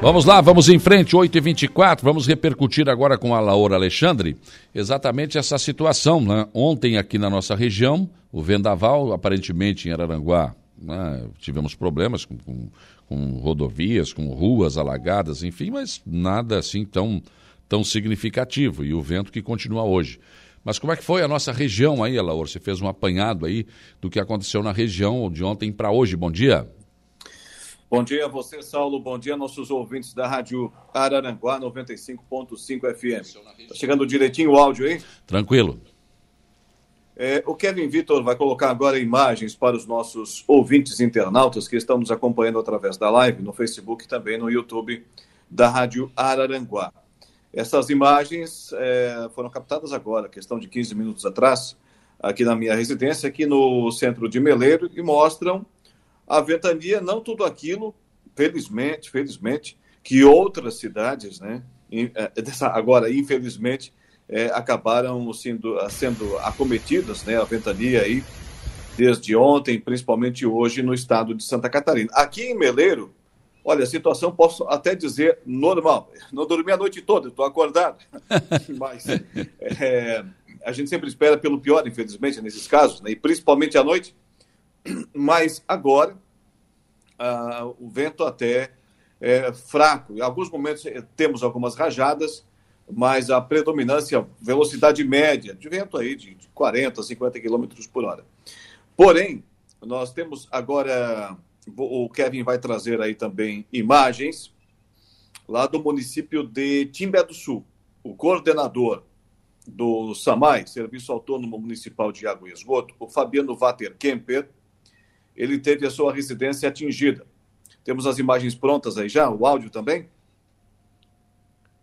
Vamos lá, vamos em frente, 8h24. Vamos repercutir agora com a Laura Alexandre exatamente essa situação. Né? Ontem, aqui na nossa região, o vendaval, aparentemente em Araranguá, né? tivemos problemas com, com, com, rodovias, com ruas alagadas, enfim, mas nada assim tão, tão significativo. E o vento que continua hoje. Mas como é que foi a nossa região aí, Laura? Você fez um apanhado aí do que aconteceu na região de ontem para hoje. Bom dia. Bom dia a você, Saulo. Bom dia, nossos ouvintes da Rádio Araranguá 95.5 FM. Está chegando direitinho o áudio aí? Tranquilo. É, o Kevin Vitor vai colocar agora imagens para os nossos ouvintes internautas que estão nos acompanhando através da live, no Facebook e também no YouTube da Rádio Araranguá. Essas imagens é, foram captadas agora, questão de 15 minutos atrás, aqui na minha residência, aqui no centro de Meleiro, e mostram a ventania, não tudo aquilo, felizmente, felizmente, que outras cidades, né, é, agora, infelizmente, é, acabaram sendo, sendo acometidas, né, a ventania aí, desde ontem, principalmente hoje, no estado de Santa Catarina. Aqui em Meleiro, olha, a situação posso até dizer normal. Não dormi a noite toda, estou acordado. Mas é, a gente sempre espera pelo pior, infelizmente, nesses casos, né, e principalmente à noite. Mas agora, uh, o vento até é fraco. Em alguns momentos eh, temos algumas rajadas, mas a predominância, velocidade média de vento aí de, de 40, 50 km por hora. Porém, nós temos agora, o Kevin vai trazer aí também imagens lá do município de Timbé do Sul. O coordenador do SAMAI, Serviço Autônomo Municipal de Água e Esgoto, o Fabiano Vater Kemper, ele teve a sua residência atingida. Temos as imagens prontas aí já, o áudio também?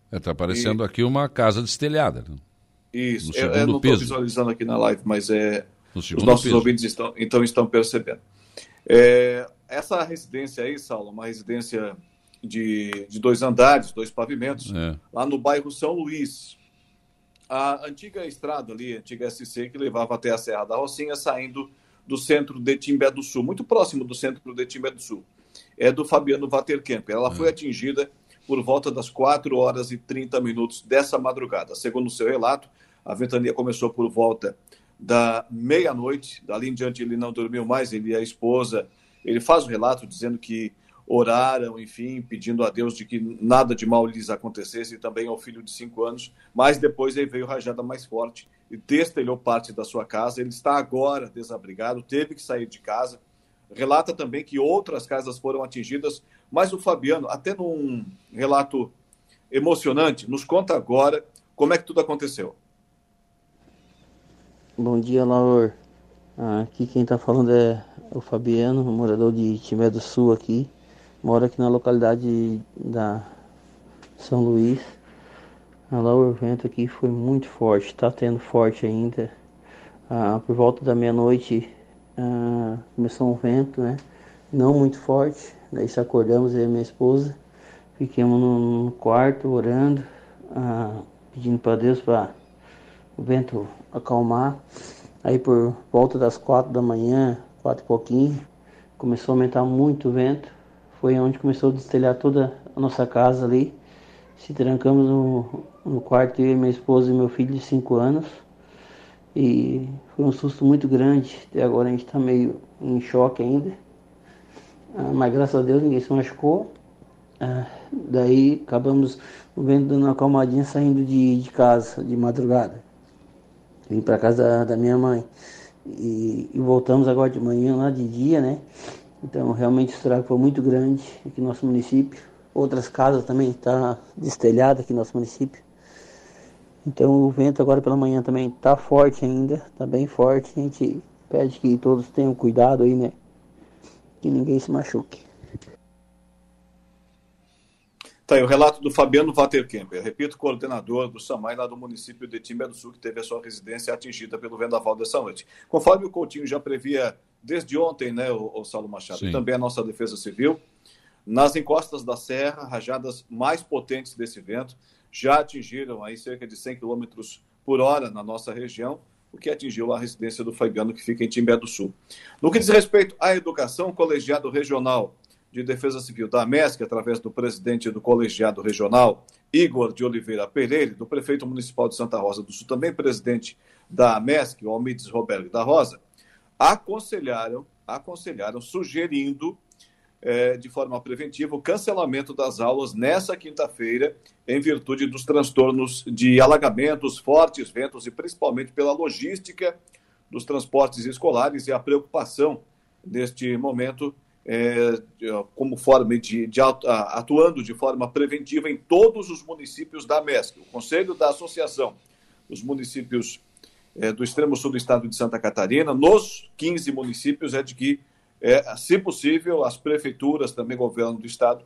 Está é, tá aparecendo e... aqui uma casa destelhada. Né? Isso, eu, eu, não estou visualizando aqui na live, mas é, os nossos ouvintes estão, então estão percebendo. É, essa residência aí, Saulo, uma residência de, de dois andares, dois pavimentos, é. lá no bairro São Luís. A antiga estrada ali, a antiga SC, que levava até a Serra da Rocinha, saindo do centro de Timbé do Sul, muito próximo do centro de Timbé do Sul. É do Fabiano Vaterkamp. Ela foi hum. atingida por volta das 4 horas e 30 minutos dessa madrugada. Segundo o seu relato, a ventania começou por volta da meia-noite. Dali em diante ele não dormiu mais, ele e a esposa. Ele faz o relato dizendo que oraram, enfim, pedindo a Deus de que nada de mal lhes acontecesse e também ao filho de cinco anos. Mas depois veio rajada mais forte e destelhou parte da sua casa. Ele está agora desabrigado, teve que sair de casa. Relata também que outras casas foram atingidas, mas o Fabiano, até num relato emocionante, nos conta agora como é que tudo aconteceu. Bom dia, Laur. Ah, aqui quem está falando é o Fabiano, morador de Timé do Sul aqui. Moro aqui na localidade da São Luís. Lá o vento aqui foi muito forte, está tendo forte ainda. Ah, por volta da meia-noite ah, começou um vento, né? Não muito forte. Daí se acordamos eu e minha esposa. Ficamos no, quarto orando, ah, pedindo para Deus para o vento acalmar. Aí por volta das quatro da manhã, quatro e pouquinho, começou a aumentar muito o vento. Foi onde começou a destelhar toda a nossa casa ali. Se trancamos no, no quarto, eu, minha esposa e meu filho de 5 anos. E foi um susto muito grande. Até agora a gente está meio em choque ainda. Ah, mas graças a Deus ninguém se machucou. Ah, daí acabamos vendo dando uma acalmadinha saindo de, de casa de madrugada. Vim para casa da, da, minha mãe. E, e, voltamos agora de manhã lá de dia, né? Então realmente o estrago foi muito grande aqui no nosso município. Outras casas também estão tá destelhadas aqui no nosso município. Então o vento agora pela manhã também está forte ainda, está bem forte. A gente pede que todos tenham cuidado aí, né? Que ninguém se machuque. Tá aí o relato do Fabiano Vaterkemper, repito, coordenador do SAMAI lá do município de Timbé do Sul, que teve a sua residência atingida pelo vendaval dessa noite. Conforme o Coutinho já previa desde ontem, né, o, o Saulo Machado, Sim. também a nossa Defesa Civil, nas encostas da serra, rajadas mais potentes desse vento já atingiram aí cerca de 100 km por hora na nossa região, o que atingiu a residência do Fabiano, que fica em Timbé do Sul. No que diz respeito à educação, o colegiado regional de Defesa Civil da MESC, através do presidente do colegiado regional, Igor de Oliveira Pereira, do prefeito municipal de Santa Rosa do Sul, também presidente da MESC, o Almides Roberto da Rosa, aconselharam, aconselharam sugerindo é, de forma preventiva o cancelamento das aulas nessa quinta-feira, em virtude dos transtornos de alagamentos, fortes ventos e principalmente pela logística dos transportes escolares e a preocupação neste momento é, como forma de, de, atuando de forma preventiva em todos os municípios da MESC. O Conselho da Associação dos Municípios é, do extremo sul do estado de Santa Catarina, nos 15 municípios, é de que, é, se possível, as prefeituras, também governo do estado,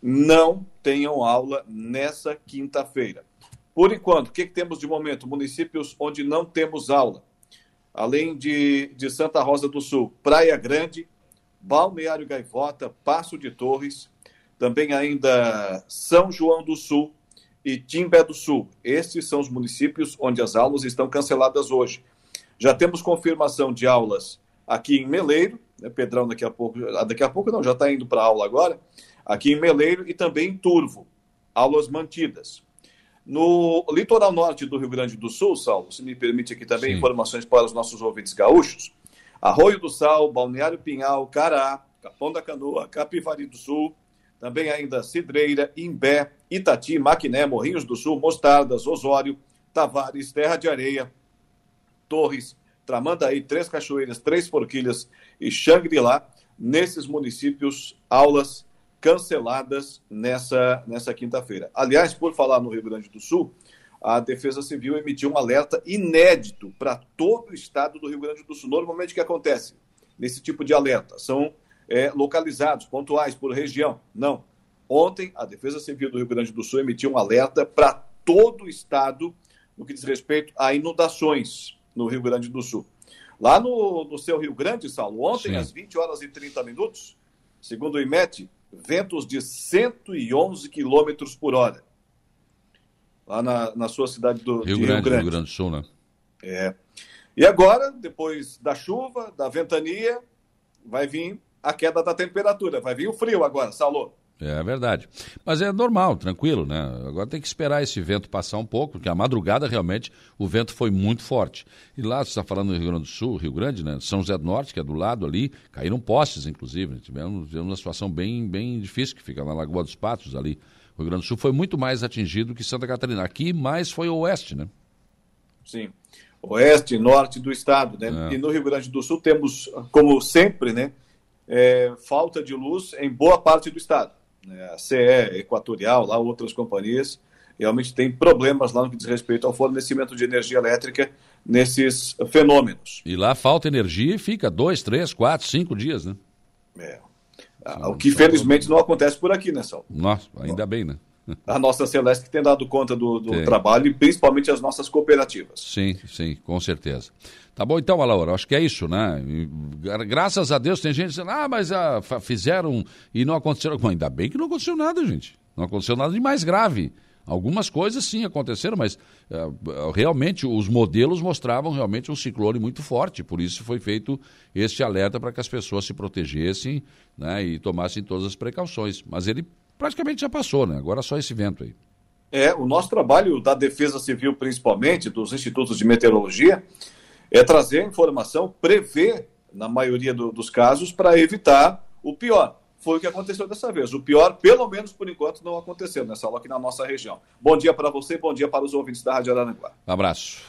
não tenham aula nessa quinta-feira. Por enquanto, o que, que temos de momento? Municípios onde não temos aula. Além de, de Santa Rosa do Sul, Praia Grande, Balneário Gaivota, Passo de Torres, também ainda São João do Sul e Timbé do Sul. Estes são os municípios onde as aulas estão canceladas hoje. Já temos confirmação de aulas aqui em Meleiro, né, Pedrão daqui a pouco, ah, daqui a pouco não, já está indo para aula agora, aqui em Meleiro e também em Turvo, aulas mantidas. No litoral norte do Rio Grande do Sul, Saulo, se me permite aqui também Sim. informações para os nossos ouvintes gaúchos, Arroio do Sal, Balneário Pinhal, Cará, Capão da Canoa, Capivari do Sul, também ainda Cidreira, Imbé, Itati, Maquiné, Morrinhos do Sul, Mostardas, Osório, Tavares, Terra de Areia, Torres, Tramandaí, Três Cachoeiras, Três Forquilhas e Xangri-Lá. Nesses municípios, aulas canceladas nessa, nessa quinta-feira. Aliás, por falar no Rio Grande do Sul, a Defesa Civil emitiu um alerta inédito para todo o estado do Rio Grande do Sul. Normalmente o que acontece nesse tipo de alerta? São é, localizados, pontuais, por região. Não. Ontem, a Defesa Civil do Rio Grande do Sul emitiu um alerta para todo o estado no que diz respeito a inundações no Rio Grande do Sul. Lá no, no seu Rio Grande, Saulo, ontem, Sim. às 20 horas e 30 minutos, segundo o IMET, ventos de 111 quilômetros por hora lá na, na sua cidade do Rio, Grande, Rio Grande. Rio Grande do Sul, né? É. E agora, depois da chuva, da ventania, vai vir a queda da temperatura, vai vir o frio agora, Salô. É verdade. Mas é normal, tranquilo, né? Agora tem que esperar esse vento passar um pouco, porque a madrugada realmente o vento foi muito forte. E lá, você está falando do Rio Grande do Sul, Rio Grande, né? São José do Norte, que é do lado ali, caíram postes, inclusive. Tivemos, tivemos uma situação bem, bem difícil, que fica na Lagoa dos Patos ali. O Rio Grande do Sul foi muito mais atingido que Santa Catarina. Aqui mais foi o oeste, né? Sim. Oeste, norte do estado, né? É. E no Rio Grande do Sul temos, como sempre, né? É, falta de luz em boa parte do estado. Né? A CE Equatorial, lá outras companhias, realmente tem problemas lá no que diz respeito ao fornecimento de energia elétrica nesses fenômenos. E lá falta energia e fica dois, três, quatro, cinco dias, né? É. Ah, o que felizmente não acontece por aqui, né, Sal? Nossa, ainda bem, né? A nossa Celeste que tem dado conta do, do trabalho e principalmente as nossas cooperativas. Sim, sim, com certeza. Tá bom então, Alaura, acho que é isso, né? graças a Deus tem gente dizendo, ah, mas ah, fizeram e não aconteceu. Bom, ainda bem que não aconteceu nada, gente. Não aconteceu nada de mais grave. Algumas coisas sim aconteceram, mas uh, realmente os modelos mostravam realmente um ciclone muito forte, por isso foi feito este alerta para que as pessoas se protegessem né, e tomassem todas as precauções. Mas ele praticamente já passou, né? Agora só esse vento aí. É, o nosso trabalho da Defesa Civil, principalmente, dos institutos de meteorologia, é trazer informação, prever, na maioria do, dos casos, para evitar o pior foi o que aconteceu dessa vez. O pior, pelo menos por enquanto, não aconteceu nessa aula aqui na nossa região. Bom dia para você, bom dia para os ouvintes da Rádio Araranguá. Um abraço.